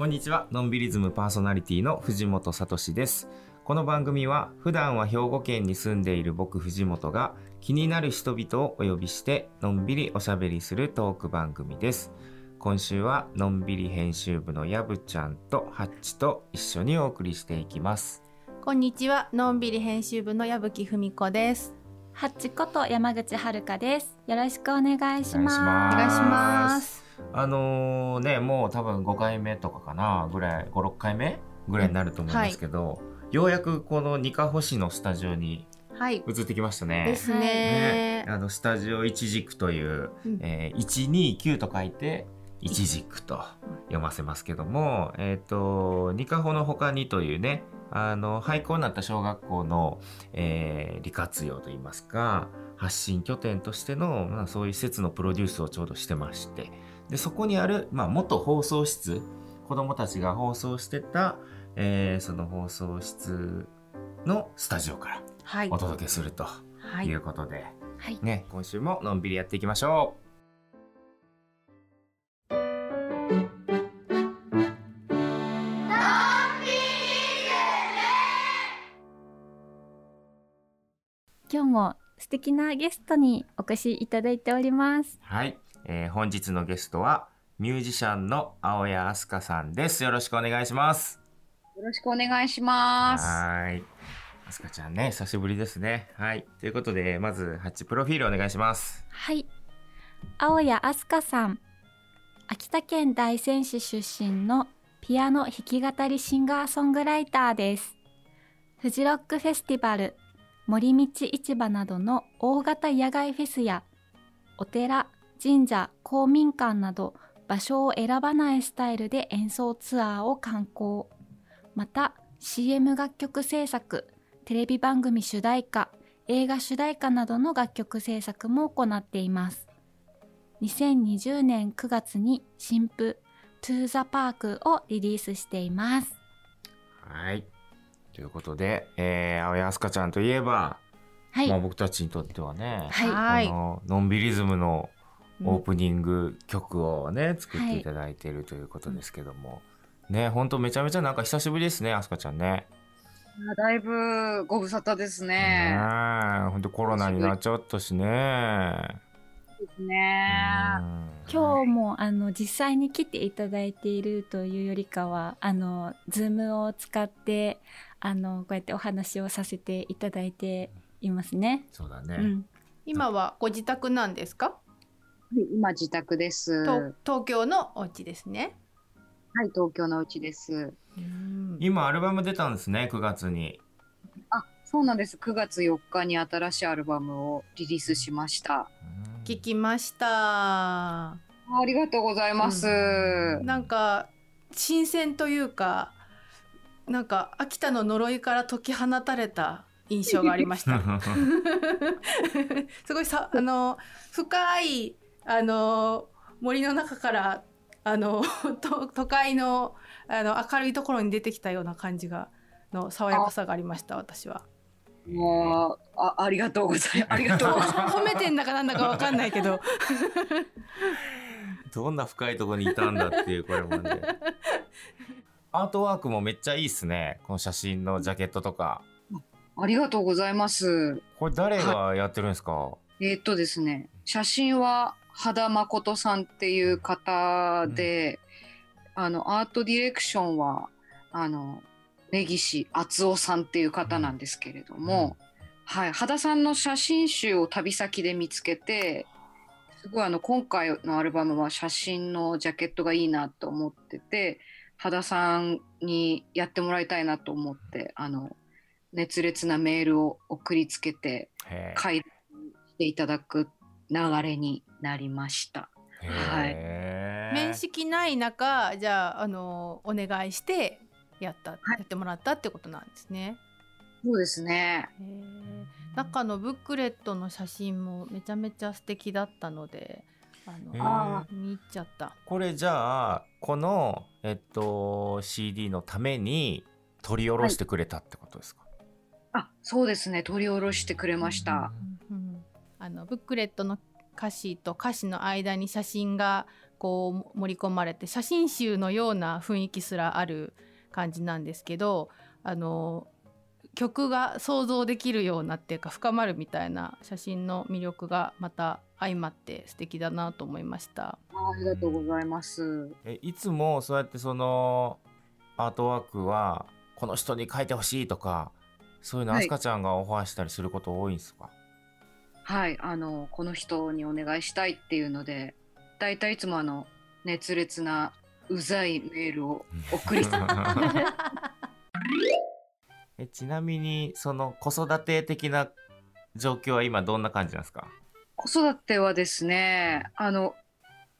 こんにちは。のんびりズムパーソナリティの藤本聡です。この番組は普段は兵庫県に住んでいる僕藤本が気になる人々をお呼びしてのんびりおしゃべりするトーク番組です。今週はのんびり編集部のやぶちゃんとハッチと一緒にお送りしていきます。こんにちは、のんびり編集部の矢吹文子です。ハッチこと山口遥です。よろしくお願いします。お願いします。あのーねもう多分5回目とかかなぐらい56回目ぐらいになると思うんですけど、ようやくこのニカホシのスタジオにはい。移ってきましたね。ですねね。あのスタジオ一軸という、うんえー、129と書いて一軸と読ませますけども、えっ、とニカホの他にというねあの廃校になった小学校の、えー利活用といいますか発信拠点としての、まあ、そういう施設のプロデュースをちょうどしてましてでそこにある、まあ、元放送室子どもたちが放送してた、えーその放送室のスタジオからはいお。届けするとはいいうことで、はい。ね、今週ものんびりやっていきましょ今素敵なゲストにお越しいただいております。う。はい、えー本日のゲストはミュージシャンの青谷飛鳥さんです。よろしくお願いします。よろしくお願いします。はーい。飛鳥ちゃんね、久しぶりですね。はい。ということで、まず、ハッチプロフィールお願いします。はい。青谷飛鳥さん。秋田県大仙市出身のピアノ弾き語りシンガーソングライターです。フジロックフェスティバル、森道市場などの大型野外フェスや、お寺、神社、公民館など場所を選ばないスタイルで演奏ツアーを観光。また CM 楽曲制作、テレビ番組主題歌、映画主題歌などの楽曲制作も行っています。2020年9月に新譜 To the Park をリリースしています。はい。ということで、えー、青谷飛鳥ちゃんといえば、はい。まあ僕たちにとってはね、はいはいこののんびりズムのオープニング曲をね、作っていただいているということですけども、ねほんとめちゃめちゃなんか久しぶりですね飛鳥ちゃんね。あだいぶご無沙汰ですねね。ほんとコロナになっちゃったしね。ですね。今日もあの実際に来ていただいているというよりかはあのズームを使ってあのこうやってお話をさせていただいていますね。そうだね。うん、今はご自宅なんですか？今自宅です。東京のお家ですね。い、東京のうちです。今アルバム出たんですね9月に。あ、そうなんです。9月4日に新しいアルバムをリリースしました。聞きました。ありがとうございます。うんなんか新鮮というか、なんか秋田の呪いから解き放たれた印象がありました。すごいさあの深いあの森の中からあの と都会のあの明るいところに出てきたような感じがの爽やかさがありました私は。もうあありがとうございます。ありがとうございます。褒めてんだかなんだかわかんないけど どんな深いところにいたんだっていうこれまで。アートワークもめっちゃいいっすね。この写真のジャケットとか。ありがとうございます。これ誰がやってるんですか？えーっとですね、写真は肌誠さんっていう方で、あのアートディレクションはあの根岸敦夫さんっていう方なんですけれども、はい、肌さんの写真集を旅先で見つけて、すごいあの今回のアルバムは写真のジャケットがいいなと思ってて、肌さんにやってもらいたいなと思って、あの熱烈なメールを送りつけて。へ書いていただく流れになりました。えはい面識ない中じゃああのお願いしてやった、いやってもらったってことなんですね。そうですね。中のブックレットの写真もめちゃめちゃ素敵だったのであの見入っちゃった。これじゃあこのえっと CD のために取り下ろしてくれたってことですか？あ、そうですね。取り下ろしてくれました。うんあのブックレットの歌詞と歌詞の間に写真がこう盛り込まれて写真集のような雰囲気すらある感じなんですけどあの曲が想像できるようなっていうか深まるみたいな写真の魅力がまた相まって素敵だなと思いました。ありがとうございます。えいつもそうやってそのアートワークはこの人に描いてほしいとかそういうのはいあすかちゃんがオファーしたりすること多いんですか、はい、あのこの人にお願いしたいっていうので、だいたいいつもあの熱烈なうざいメールを送り えちなみにその子育て的な状況は今どんな感じなんですか？子育てはですね、あの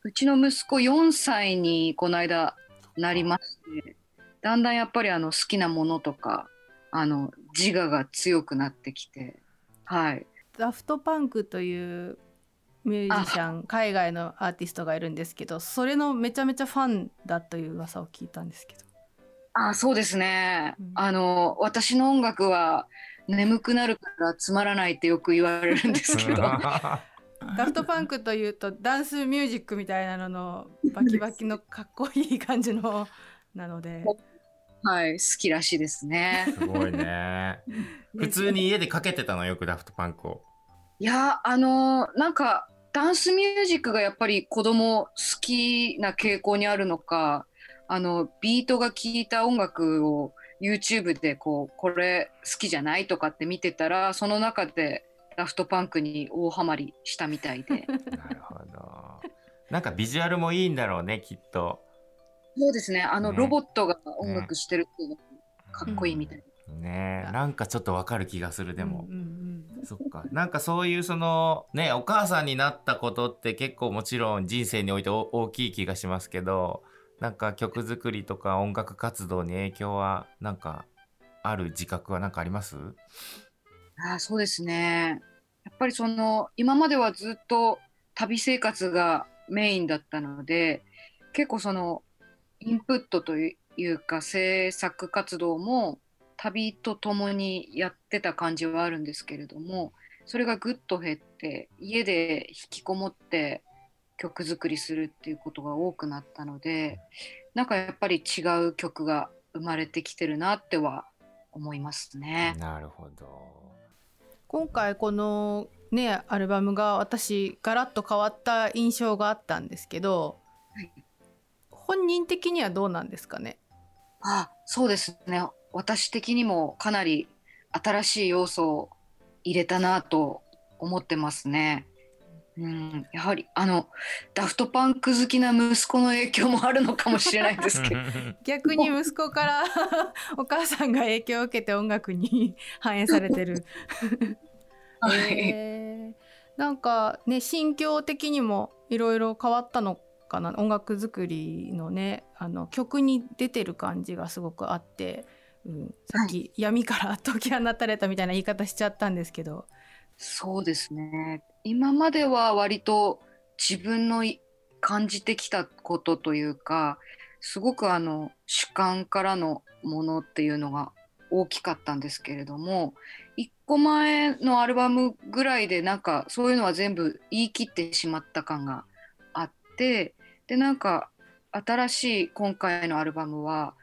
うちの息子4歳にこの間なりまして、だんだんやっぱりあの好きなものとかあの自我が強くなってきて、はい、ダフトパンクというミュージシャン海外のアーティストがいるんですけどそれのめちゃめちゃファンだという噂を聞いたんですけど。あそうですね、うん。あの私の音楽は眠くなるからつまらないってよく言われるんですけど。ダフトパンクというとダンスミュージックみたいなののバキバキのかっこいい感じのなので。はい好きらしいですね。すごいね。普通に家でかけてたのよくダフトパンクをいやあのなんかダンスミュージックがやっぱり子供好きな傾向にあるのかあのビートが効いた音楽を YouTube でこうこれ好きじゃないとかって見てたらその中でダフトパンクに大ハマりしたみたいで。なるほど。なんかビジュアルもいいんだろうねきっと。そうですね。あのね。ロボットが音楽してるっていうのがかっこいいみたいな、ね。えなんかちょっとわかる気がするでも、うんうんそっか。なんかそういうそのねお母さんになったことって結構もちろん人生においてお大きい気がしますけどなんか曲作りとか音楽活動に影響はなんかある自覚はなんかあります？ああそうですね。やっぱりその今まではずっと旅生活がメインだったので結構そのインプットというか制作活動も旅とともにやってた感じはあるんですけれどもそれがぐっと減って家で引きこもって曲作りするっていうことが多くなったのでなんかやっぱり違う曲が生まれてきてるなっては思いますね。なるほど。今回このねアルバムが私ガラッと変わった印象があったんですけど、はい。本人的にはどうなんですかね？あそうですね私的にもかなり新しい要素を入れたなと思ってますね。うん、やはりあのダフトパンク好きな息子の影響もあるのかもしれないですけど 逆に息子から お母さんが影響を受けて音楽に反映されてる。はいえーなんかね心境的にもいろいろ変わったのかな音楽作りのねあの曲に出てる感じがすごくあって、うん、さっき闇から解き放たれたみたいな言い方しちゃったんですけど、そうですね。今までは割と自分のい感じてきたことというかすごくあの主観からのものっていうのが大きかったんですけれども1個前のアルバムぐらいでなんかそういうのは全部言い切ってしまった感があってでなんか新しい今回のアルバムは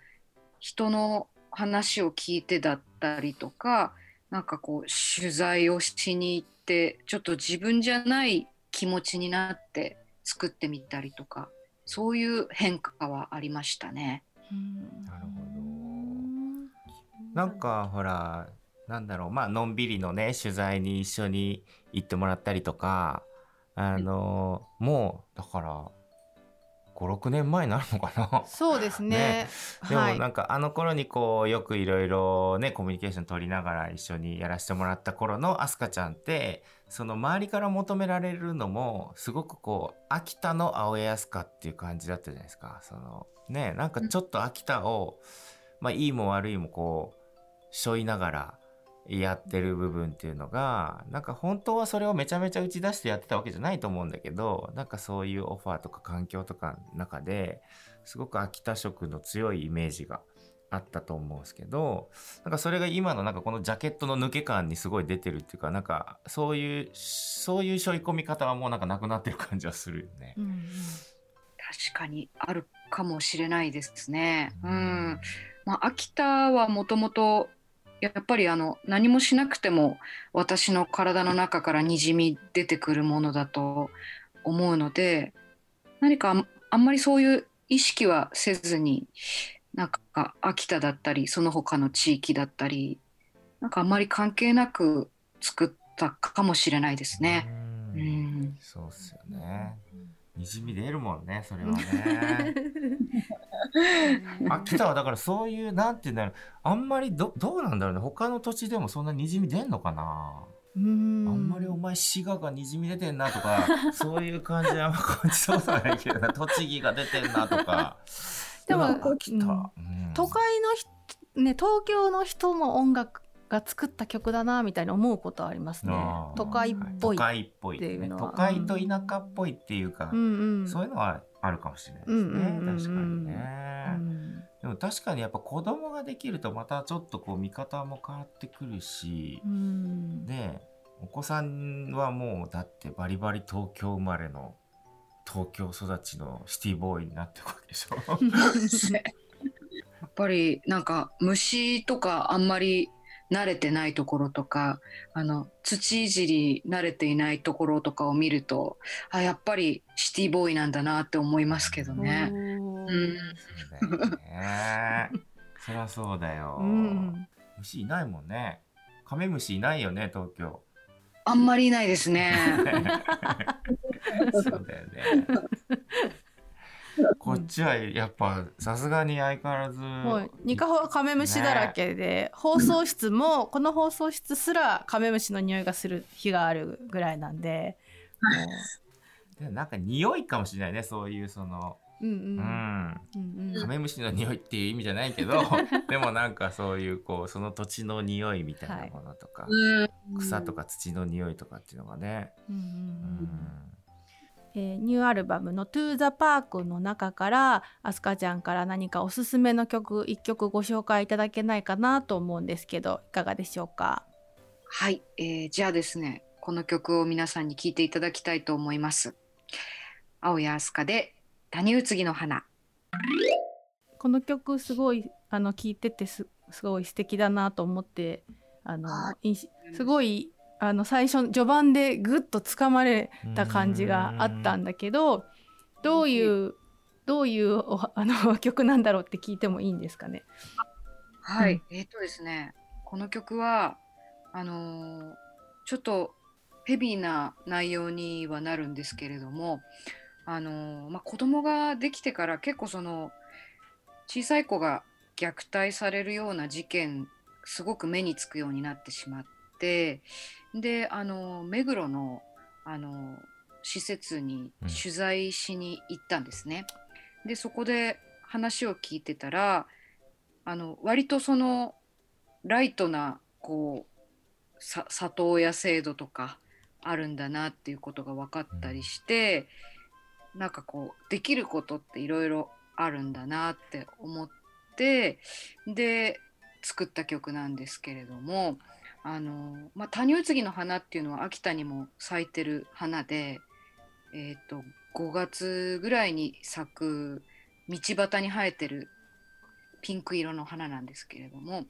人の話を聞いてだったりとかなんかこう取材をしに行ってちょっと自分じゃない気持ちになって作ってみたりとかそういう変化はありましたね。なるほどなんかほらなんだろうまあのんびりのね取材に一緒に行ってもらったりとかあのもうだから56年前になるのかな？そうですね。ね。でもはい。なんかあの頃にこうよくいろいろねコミュニケーション取りながら一緒にやらせてもらった頃のアスカちゃんってその周りから求められるのもすごくこう秋田の青江アスカっていう感じだったじゃないですか。そのねなんかちょっと秋田を、まあいいも悪いもこう背負いながらやってる部分っていうのがなんか本当はそれをめちゃめちゃ打ち出してやってたわけじゃないと思うんだけどなんかそういうオファーとか環境とかの中ですごく秋田色の強いイメージがあったと思うんですけどなんかそれが今のなんかこのジャケットの抜け感にすごい出てるっていうかなんかそういうそういう背負い込み方はもうなんかなくなってる感じはするよね。うんうん確かにあるかもしれないですね。うんまあ、秋田はもともとやっぱりあの何もしなくても私の体の中からにじみ出てくるものだと思うので何かあんまりそういう意識はせずになんか秋田だったりその他の地域だったりなんかあんまり関係なく作ったかもしれないですね。ううんん、そうっすよね。にじみ出るもんね、それはね。秋田はだからそういう、なんて言うんだろう、あんまりど、どうなんだろうね。他の土地でもそんなにじみ出んのかな。あんまりお前滋賀がにじみ出てんなとか、そういう感じは感じそうじゃないけどな、栃木が出てんなとか。でも秋田、うん。うん。都会の人ね東京の人の音楽が作った曲だなみたいに思うことはありますね。都会っぽい、都会っぽい、っていうのは。都会と田舎っぽいっていうか、うんうん。そういうのはあるかもしれないですね、確かにね、うん。でも確かにやっぱ子供ができるとまたちょっとこう見方も変わってくるし、うん。ねお子さんはもうだってバリバリ東京生まれの東京育ちのシティボーイになってるわけでしょ。やっぱりなんか虫とかあんまり慣れてないところとかあの土いじり慣れていないところとかを見るとあやっぱりシティボーイなんだなって思いますけどね。うん、そうだよね。そりゃそうだよ、うん。虫いないもんね。カメムシいないよね東京。あんまりいないですね。そうだよね。ちはやっぱさすがに相変わらず、はい、ニカホはカメムシだらけで、放送室もこの放送室すらカメムシの匂いがする日があるぐらいなんで、でなんか匂いかもしれないねそういうその、もううん。ううん。ん、うんうん。カメムシの匂いっていう意味じゃないけど でもなんかそういうこうその土地の匂いみたいなものとか、うん草とか土の匂いとかっていうのがね、ううん。うんえーニューアルバムの「To the Park」の中からアスカちゃんから何かおすすめの曲一曲ご紹介いただけないかなと思うんですけどいかがでしょうか？はい、えーじゃあですねこの曲を皆さんに聴いていただきたいと思います。青谷飛鳥で谷宇津木の花。この曲すごいあの聴いててすすごい素敵だなと思ってあのあいしすごいあの最初序盤でぐっとつかまれた感じがあったんだけどどういうどういうおあの曲なんだろうって聞いてもいいんですかね？はい、うん。えっ、とですねこの曲はあのーちょっとヘビーな内容にはなるんですけれどもあのーまあ、子供ができてから結構その小さい子が虐待されるような事件すごく目につくようになってしまってであの目黒のあの施設にうん取材しに行ったんですね。でそこで話を聞いてたらあの割とそのライトなこうさ里親制度とかあるんだなっていうことが分かったりして、なんかこうできることっていろいろあるんだなって思ってで作った曲なんですけれどもあの、まあ、谷宇津木の花っていうのは秋田にも咲いてる花で、えー、と5月ぐらいに咲く道端に生えてるピンク色の花なんですけれども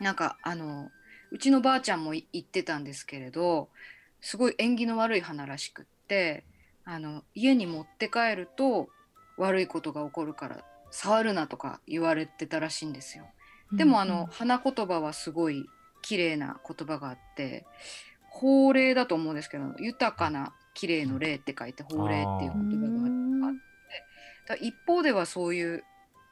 なんかあのうちのばあちゃんもい言ってたんですけれどすごい縁起の悪い花らしくってあの家に持って帰ると悪いことが起こるから触るなとか言われてたらしいんですよ。でもあの花言葉はすごい綺麗な言葉があって法令だと思うんですけど豊かな綺麗の霊って書いて法令っていうう言葉があって一方ではそういう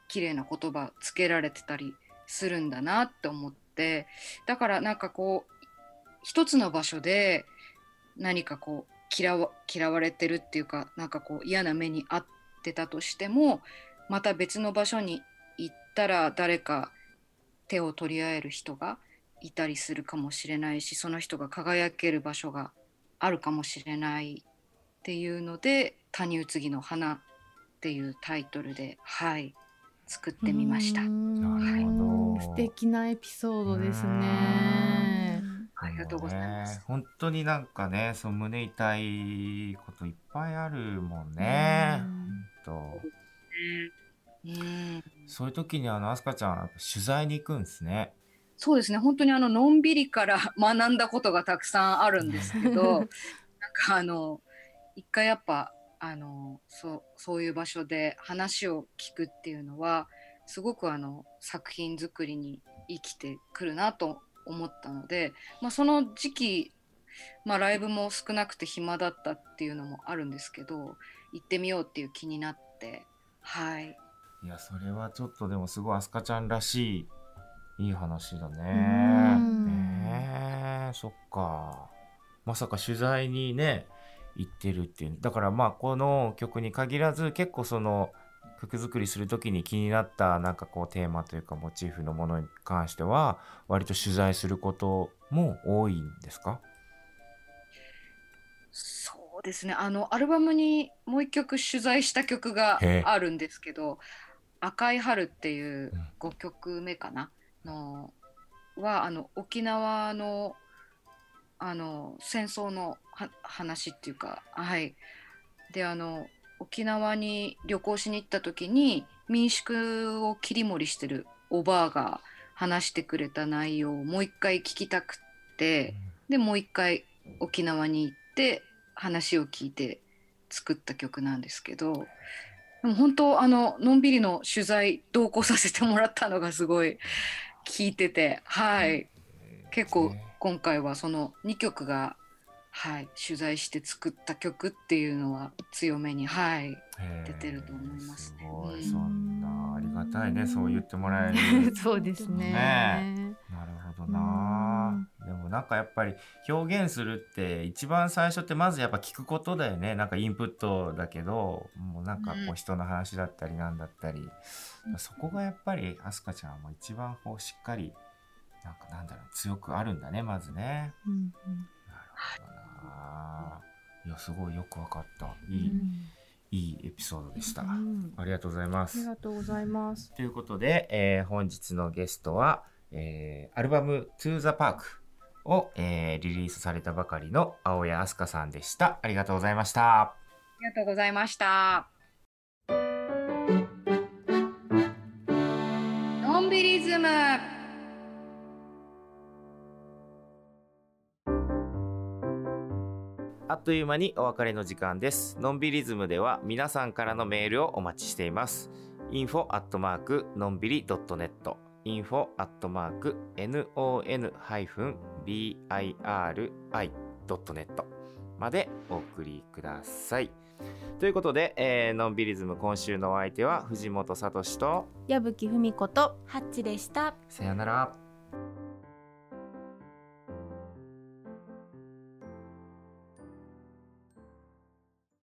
綺麗な言葉つけられてたりするんだなって思ってだからなんかこう一つの場所で何かこう嫌わ嫌われてるっていうかなんかこう嫌な目に遭ってたとしてもまた別の場所に行ったら誰か手を取り合える人がいたりするかもしれないしその人が輝ける場所があるかもしれないっていうので「谷宇津木の花」っていうタイトルではい作ってみましたう。んなるほど素敵なエピソードですね。ありがとうございます。ね本当になんかね、その胸痛いこといっぱいあるもんね。本うそういう時にあのアスカちゃん取材に行くんですね。そうですね。本当にあののんびりから 学んだことがたくさんあるんですけど なんかあの一回やっぱあのそうそういう場所で話を聞くっていうのはすごくあの作品作りに生きてくるなと思ったので、まあ、その時期、まあ、ライブも少なくて暇だったっていうのもあるんですけど行ってみようっていう気になってはい。いやそれはちょっとでもすごいアスカちゃんらしいいい話だね。えそっか。まさか取材にね行ってるっていう。だからまあこの曲に限らず結構その曲作りする時に気になったなんかこうテーマというかモチーフのものに関しては割と取材することも多いんですか？そうですね。あのアルバムにもう一曲取材した曲があるんですけど「赤い春」っていううん。5曲目かなのはあの沖縄のあの戦争のは話っていうかはいであの沖縄に旅行しに行った時に民宿を切り盛りしてるおばあが話してくれた内容をもう一回聞きたくって。でもう一回沖縄に行って話を聞いて作った曲なんですけどでも本当あののんびりの取材同行させてもらったのがすごい聞いててはい。結構今回はその2曲がはい取材して作った曲っていうのは強めにはい出てると思いますね。すごい。うん。そんなありがたいね。そう言ってもらえる。そうですね。ね。なるほどなでもなんかやっぱり表現するって一番最初ってまずやっぱ聞くことだよね。なんかインプットだけどもうなんかこううん。人の話だったりなんだったり、そこがやっぱりアスカちゃんも一番こうしっかりなんかなんだろう強くあるんだねまずね。うんうん。なるほどな。いやすごいよくわかった。いい,、うんいいエピソードでした。うん。ありがとうございます。あり。がとうございます。ということで、えー本日のゲストは、えーアルバム「To the Park」を、えーリリースされたばかりの青谷飛鳥さんでした。ありがとうございました。ありがとうございましたのんびりズムあっという間にお別れの時間です。のんびりズムでは皆さんからのメールをお待ちしています。info アットマークのんびり .net info アットマーク non-biri.net までお送りください。ということで、えーのんびりズム今週のお相手は藤本聡と矢吹文子とハッチでした。さよなら。